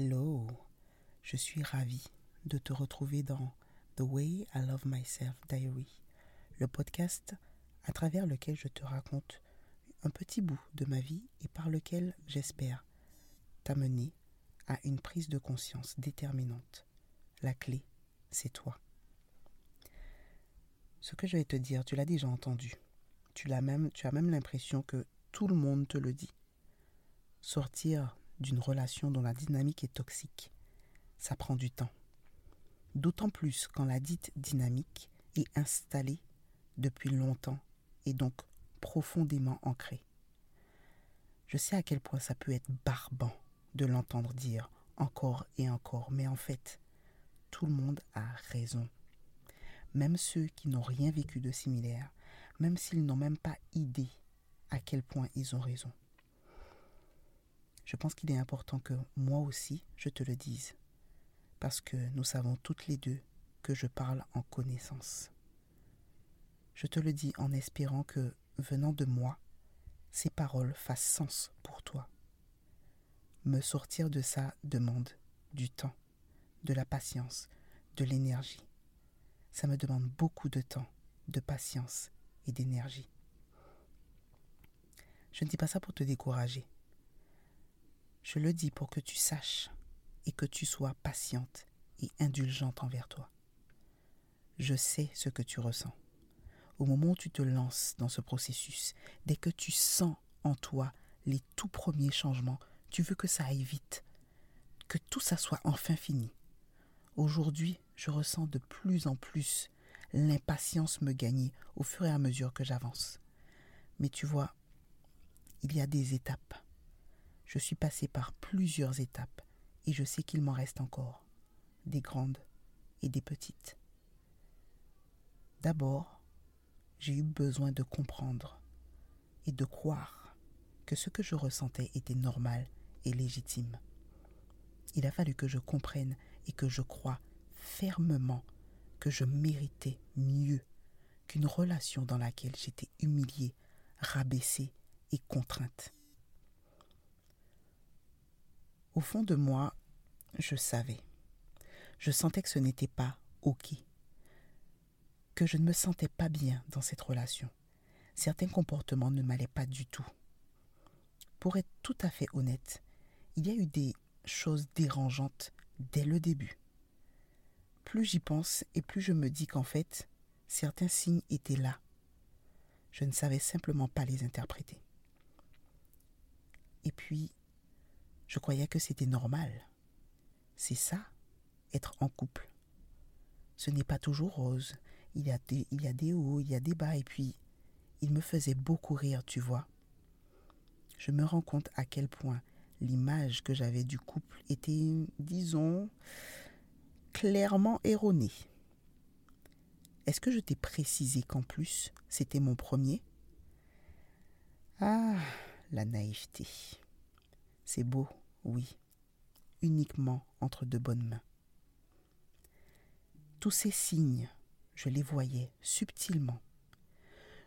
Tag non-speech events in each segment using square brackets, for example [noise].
Hello, je suis ravie de te retrouver dans The Way I Love Myself Diary, le podcast à travers lequel je te raconte un petit bout de ma vie et par lequel j'espère t'amener à une prise de conscience déterminante. La clé, c'est toi. Ce que je vais te dire, tu l'as déjà entendu. Tu, l'as même, tu as même l'impression que tout le monde te le dit. Sortir d'une relation dont la dynamique est toxique, ça prend du temps. D'autant plus quand la dite dynamique est installée depuis longtemps et donc profondément ancrée. Je sais à quel point ça peut être barbant de l'entendre dire encore et encore, mais en fait, tout le monde a raison. Même ceux qui n'ont rien vécu de similaire, même s'ils n'ont même pas idée à quel point ils ont raison je pense qu'il est important que moi aussi je te le dise, parce que nous savons toutes les deux que je parle en connaissance. Je te le dis en espérant que, venant de moi, ces paroles fassent sens pour toi. Me sortir de ça demande du temps, de la patience, de l'énergie. Ça me demande beaucoup de temps, de patience et d'énergie. Je ne dis pas ça pour te décourager. Je le dis pour que tu saches et que tu sois patiente et indulgente envers toi. Je sais ce que tu ressens. Au moment où tu te lances dans ce processus, dès que tu sens en toi les tout premiers changements, tu veux que ça aille vite, que tout ça soit enfin fini. Aujourd'hui, je ressens de plus en plus l'impatience me gagner au fur et à mesure que j'avance. Mais tu vois, il y a des étapes je suis passé par plusieurs étapes et je sais qu'il m'en reste encore, des grandes et des petites. D'abord, j'ai eu besoin de comprendre et de croire que ce que je ressentais était normal et légitime. Il a fallu que je comprenne et que je croie fermement que je méritais mieux qu'une relation dans laquelle j'étais humiliée, rabaissée et contrainte. Au fond de moi, je savais. Je sentais que ce n'était pas OK. Que je ne me sentais pas bien dans cette relation. Certains comportements ne m'allaient pas du tout. Pour être tout à fait honnête, il y a eu des choses dérangeantes dès le début. Plus j'y pense et plus je me dis qu'en fait, certains signes étaient là. Je ne savais simplement pas les interpréter. Et puis, je croyais que c'était normal. C'est ça, être en couple. Ce n'est pas toujours rose. Il y, a des, hauts, il y a des bas, et puis il me faisait beaucoup rire, tu vois. Je me rends compte à quel point l'image que j'avais du couple était, disons, clairement erronée. Est-ce que je t'ai précisé qu'en plus, c'était mon premier? Ah, la naïveté. C'est beau, oui, uniquement entre de bonnes mains. Tous ces signes, je les voyais subtilement.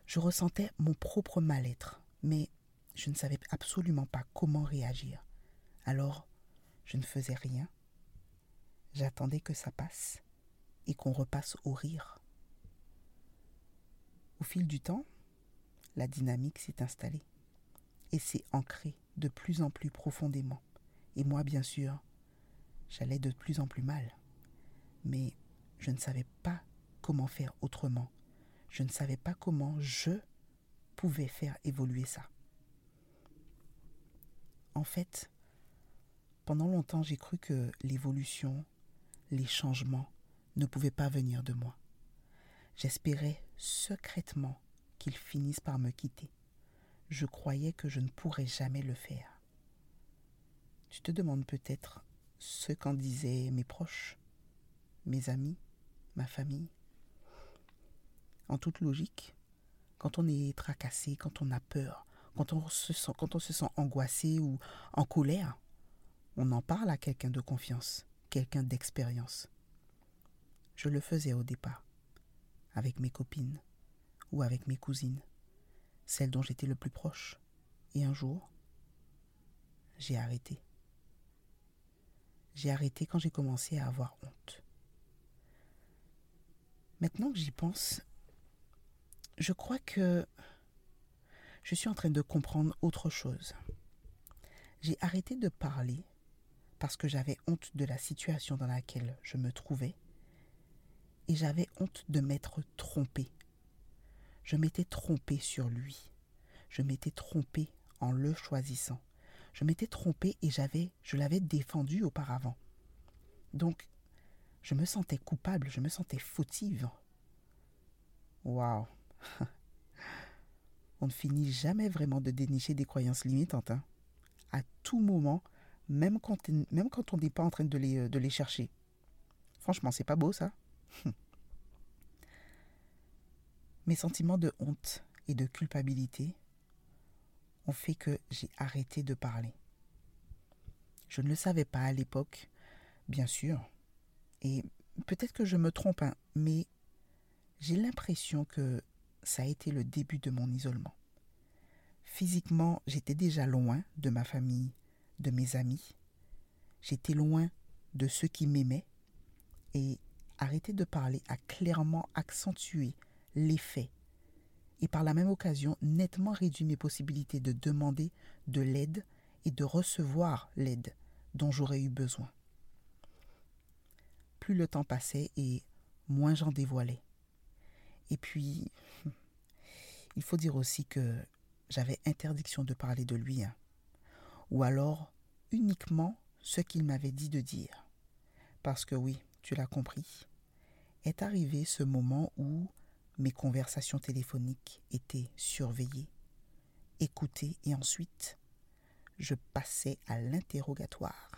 Je ressentais mon propre mal-être, mais je ne savais absolument pas comment réagir. Alors, je ne faisais rien. J'attendais que ça passe et qu'on repasse au rire. Au fil du temps, la dynamique s'est installée et s'est ancrée de plus en plus profondément. Et moi, bien sûr, j'allais de plus en plus mal. Mais je ne savais pas comment faire autrement. Je ne savais pas comment je pouvais faire évoluer ça. En fait, pendant longtemps, j'ai cru que l'évolution, les changements ne pouvaient pas venir de moi. J'espérais secrètement qu'ils finissent par me quitter je croyais que je ne pourrais jamais le faire. Tu te demandes peut-être ce qu'en disaient mes proches, mes amis, ma famille. En toute logique, quand on est tracassé, quand on a peur, quand on se sent, quand on se sent angoissé ou en colère, on en parle à quelqu'un de confiance, quelqu'un d'expérience. Je le faisais au départ, avec mes copines ou avec mes cousines celle dont j'étais le plus proche. Et un jour, j'ai arrêté. j'ai arrêté quand j'ai commencé à avoir honte. Maintenant que j'y pense, je crois que je suis en train de comprendre autre chose. J'ai arrêté de parler parce que j'avais honte de la situation dans laquelle je me trouvais et j'avais honte de m'être trompée. Je m'étais trompée sur lui. Je m'étais trompée en le choisissant. Je m'étais trompée et j'avais je l'avais défendu auparavant. Donc je me sentais coupable, je me sentais fautive. Waouh. [laughs] On ne finit jamais vraiment de dénicher des croyances limitantes. Hein. À tout moment, même quand, même quand on n'est pas en train de les, euh, de les chercher. Franchement, c'est pas beau ça. [laughs] Mes sentiments de honte et de culpabilité ont fait que j'ai arrêté de parler. Je ne le savais pas à l'époque, bien sûr, et peut-être que je me trompe, hein, mais j'ai l'impression que ça a été le début de mon isolement. Physiquement, j'étais déjà loin de ma famille, de mes amis. J'étais loin de ceux qui m'aimaient. Et arrêter de parler a clairement accentué l'effet et par la même occasion nettement réduit mes possibilités de demander de l'aide et de recevoir l'aide dont j'aurais eu besoin. Plus le temps passait et moins j'en dévoilais. Et puis, [laughs] il faut dire aussi que j'avais interdiction de parler de lui, hein. ou alors uniquement ce qu'il m'avait dit de dire. Parce que oui, tu l'as compris, est arrivé ce moment où mes conversations téléphoniques étaient surveillées, écoutées et ensuite je passais à l'interrogatoire.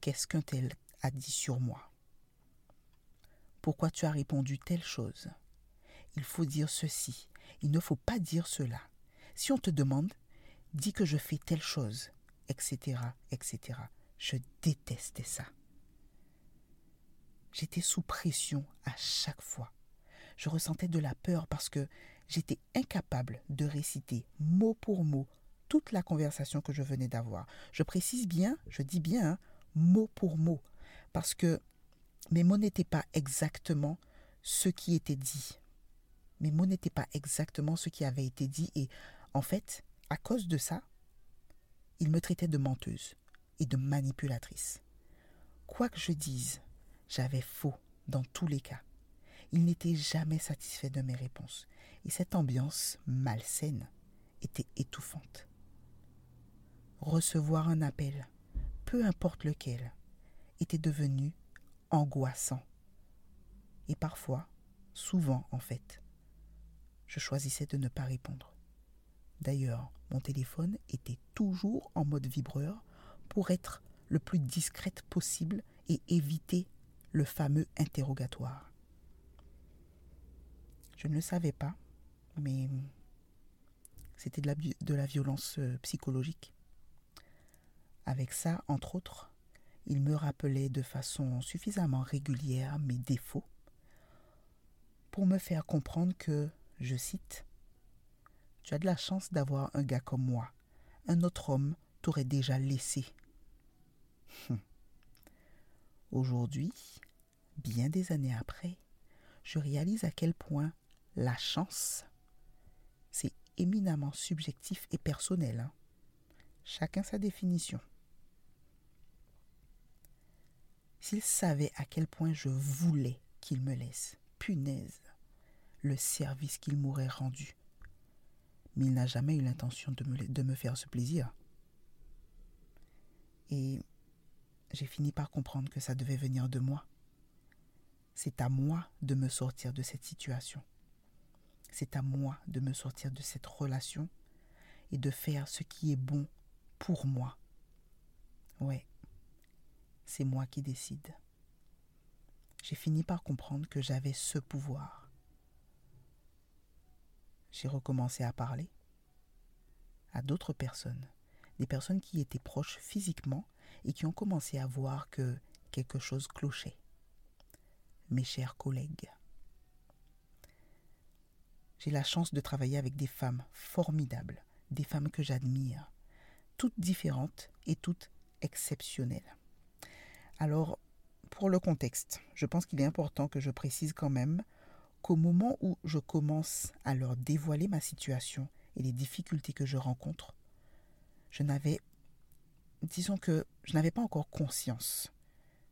Qu'est-ce qu'un tel a dit sur moi? Pourquoi tu as répondu telle chose? Il faut dire ceci, il ne faut pas dire cela. Si on te demande, dis que je fais telle chose, etc., etc. Je détestais ça. J'étais sous pression à chaque fois. Je ressentais de la peur parce que j'étais incapable de réciter mot pour mot toute la conversation que je venais d'avoir. Je précise bien, je dis bien, hein, mot pour mot, parce que mes mots n'étaient pas exactement ce qui était dit. Mes mots n'étaient pas exactement ce qui avait été dit et en fait, à cause de ça, il me traitait de menteuse et de manipulatrice. Quoi que je dise, j'avais faux dans tous les cas. Il n'était jamais satisfait de mes réponses, et cette ambiance malsaine était étouffante. Recevoir un appel, peu importe lequel, était devenu angoissant. Et parfois, souvent en fait, je choisissais de ne pas répondre. D'ailleurs, mon téléphone était toujours en mode vibreur pour être le plus discrète possible et éviter le fameux interrogatoire. Je ne le savais pas, mais c'était de la, violence euh, psychologique. Avec ça, entre autres, il me rappelait de façon suffisamment régulière mes défauts pour me faire comprendre que, je cite, Tu as de la chance d'avoir un gars comme moi. Un autre homme t'aurait déjà laissé. [laughs] Aujourd'hui, bien des années après, je réalise à quel point la chance, c'est éminemment subjectif et personnel. Hein. Chacun sa définition. S'il savait à quel point je voulais qu'il me laisse, punaise, le service qu'il m'aurait rendu. Mais il n'a jamais eu l'intention de me, de me faire ce plaisir. Et j'ai fini par comprendre que ça devait venir de moi. C'est à moi de me sortir de cette situation. C'est à moi de me sortir de cette relation et de faire ce qui est bon pour moi. Ouais, c'est moi qui décide. J'ai fini par comprendre que j'avais ce pouvoir. J'ai recommencé à parler à d'autres personnes, des personnes qui étaient proches physiquement et qui ont commencé à voir que quelque chose clochait. Mes chers collègues, j'ai la chance de travailler avec des femmes formidables, des femmes que j'admire, toutes différentes et toutes exceptionnelles. Alors, pour le contexte, je pense qu'il est important que je précise quand même qu'au moment où je commence à leur dévoiler ma situation et les difficultés que je rencontre, je n'avais, disons que je n'avais pas encore conscience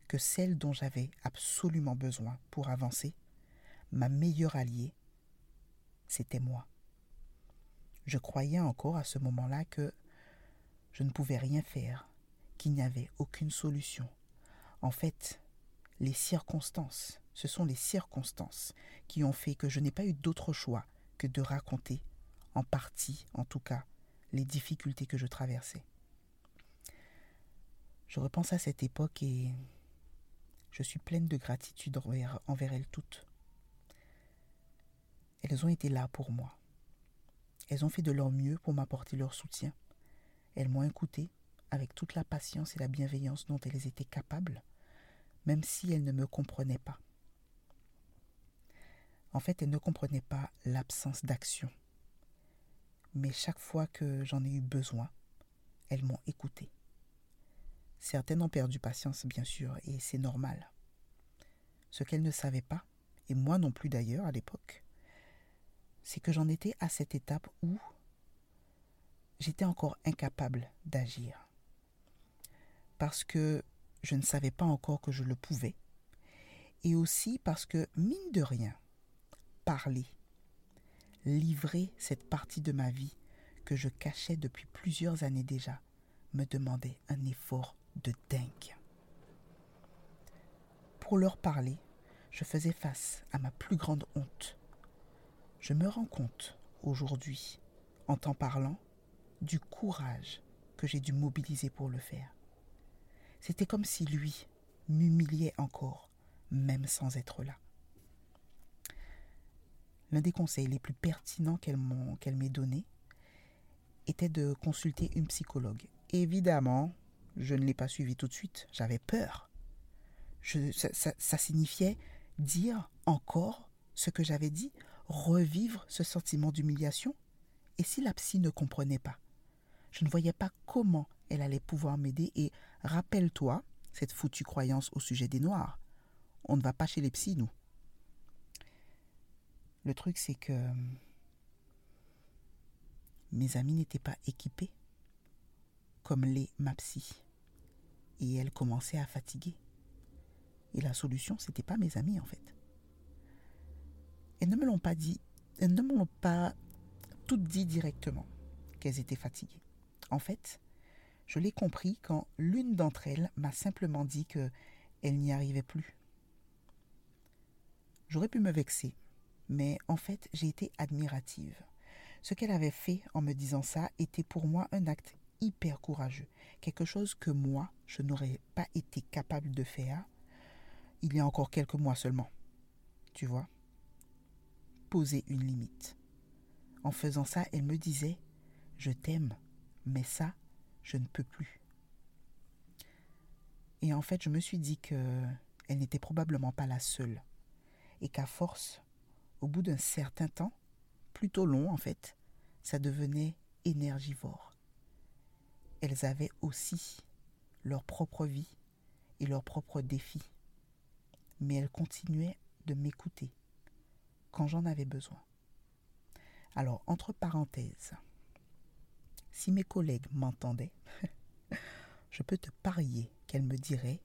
que celle dont j'avais absolument besoin pour avancer, ma meilleure alliée, c'était moi. Je croyais encore à ce moment-là que je ne pouvais rien faire, qu'il n'y avait aucune solution. En fait, les circonstances, ce sont les circonstances qui ont fait que je n'ai pas eu d'autre choix que de raconter, en partie en tout cas, les difficultés que je traversais. Je repense à cette époque et je suis pleine de gratitude envers, envers elles toutes. Elles ont été là pour moi. Elles ont fait de leur mieux pour m'apporter leur soutien. Elles m'ont écouté avec toute la patience et la bienveillance dont elles étaient capables, même si elles ne me comprenaient pas. En fait, elles ne comprenaient pas l'absence d'action. Mais chaque fois que j'en ai eu besoin, elles m'ont écouté. Certaines ont perdu patience, bien sûr, et c'est normal. Ce qu'elles ne savaient pas, et moi non plus d'ailleurs à l'époque, c'est que j'en étais à cette étape où j'étais encore incapable d'agir. Parce que je ne savais pas encore que je le pouvais, et aussi parce que, mine de rien, parler, livrer cette partie de ma vie que je cachais depuis plusieurs années déjà, me demandait un effort de dingue. Pour leur parler, je faisais face à ma plus grande honte. Je me rends compte aujourd'hui, en t'en parlant, du courage que j'ai dû mobiliser pour le faire. C'était comme si lui m'humiliait encore, même sans être là. L'un des conseils les plus pertinents qu'elle m'ait donné était de consulter une psychologue. Évidemment, je ne l'ai pas suivi tout de suite. J'avais peur. ça, signifiait dire encore ce que j'avais dit, revivre ce sentiment d'humiliation? Et si la psy ne comprenait pas? Je ne voyais pas comment elle allait pouvoir m'aider. Et rappelle-toi cette foutue croyance au sujet des Noirs. On ne va pas chez les psys, nous. Le truc, c'est que mes amis n'étaient pas équipés comme les ma psy et elle commençait à fatiguer. Et la solution, c'était pas mes amis en fait. Elles ne me l'ont pas dit, elles ne m'ont pas toutes dit directement qu'elles étaient fatiguées. En fait, je l'ai compris quand l'une d'entre elles m'a simplement dit que elle n'y arrivait plus. J'aurais pu me vexer, mais en fait, j'ai été admirative. Ce qu'elle avait fait en me disant ça était pour moi un acte hyper courageux, quelque chose que moi, je n'aurais pas été capable de faire il y a encore quelques mois seulement. Tu vois Poser une limite. En faisant ça, elle me disait, je t'aime, mais ça, je ne peux plus. Et en fait, je me suis dit que elle n'était probablement pas la seule. Et qu'à force, au bout d'un certain temps, plutôt long en fait, ça devenait énergivore elles avaient aussi leur propre vie et leurs propres défis. Mais elles continuaient de m'écouter quand j'en avais besoin. Alors, entre parenthèses, si mes collègues m'entendaient, [laughs] je peux te parier qu'elles me diraient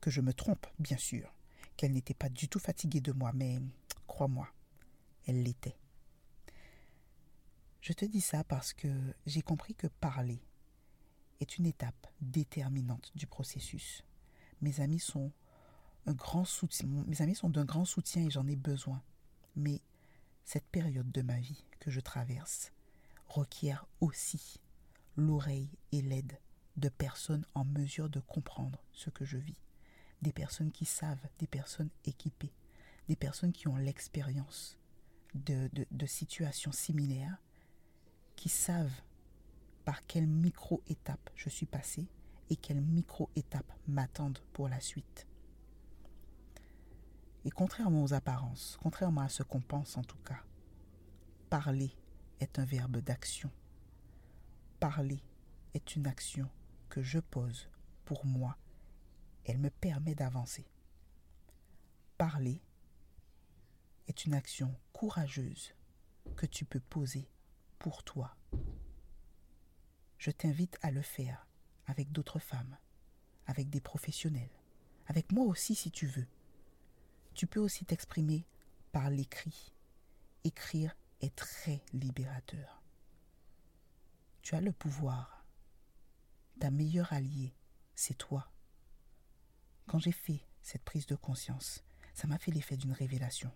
que je me trompe, bien sûr, qu'elles n'étaient pas du tout fatiguées de moi, mais crois-moi, elles l'étaient. Je te dis ça parce que j'ai compris que parler est une étape déterminante du processus. Mes amis sont un grand soutien, mes amis sont d'un grand soutien et j'en ai besoin. Mais cette période de ma vie que je traverse requiert aussi l'oreille et l'aide de personnes en mesure de comprendre ce que je vis, des personnes qui savent, des personnes équipées, des personnes qui ont l'expérience de, situations similaires, qui savent par quelle micro-étape je suis passé et quelles micro-étapes m'attendent pour la suite. Et contrairement aux apparences, contrairement à ce qu'on pense en tout cas, parler est un verbe d'action. Parler est une action que je pose pour moi Elle me permet d'avancer. Parler est une action courageuse que tu peux poser pour toi. Je t'invite à le faire avec d'autres femmes, avec des professionnels, avec moi aussi si tu veux. Tu peux aussi t'exprimer par l'écrit. Écrire est très libérateur. Tu as le pouvoir. Ta meilleure alliée, c'est toi. Quand j'ai fait cette prise de conscience, ça m'a fait l'effet d'une révélation.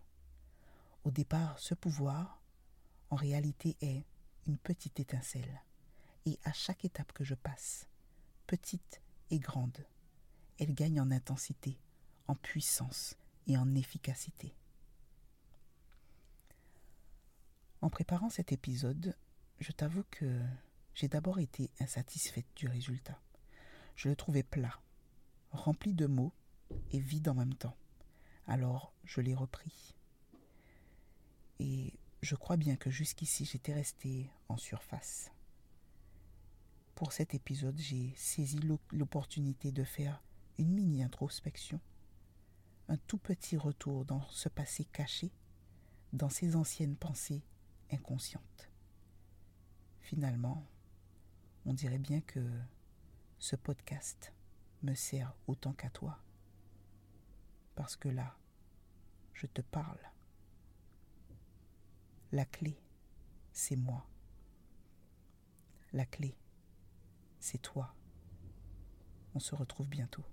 Au départ, ce pouvoir, en réalité, est une petite étincelle. Et à chaque étape que je passe, petite et grande, elle gagne en intensité, en puissance et en efficacité. En préparant cet épisode, je t'avoue que j'ai d'abord été insatisfaite du résultat. Je le trouvais plat, rempli de mots et vide en même temps. Alors je l'ai repris. Et je crois bien que jusqu'ici j'étais restée en surface. Pour cet épisode, j'ai saisi l'opportunité de faire une mini introspection, un tout petit retour dans ce passé caché, dans ces anciennes pensées inconsciente. Finalement, on dirait bien que ce podcast me sert autant qu'à toi. Parce que là, je te parle. La clé, c'est moi. La clé, c'est toi. On se retrouve bientôt.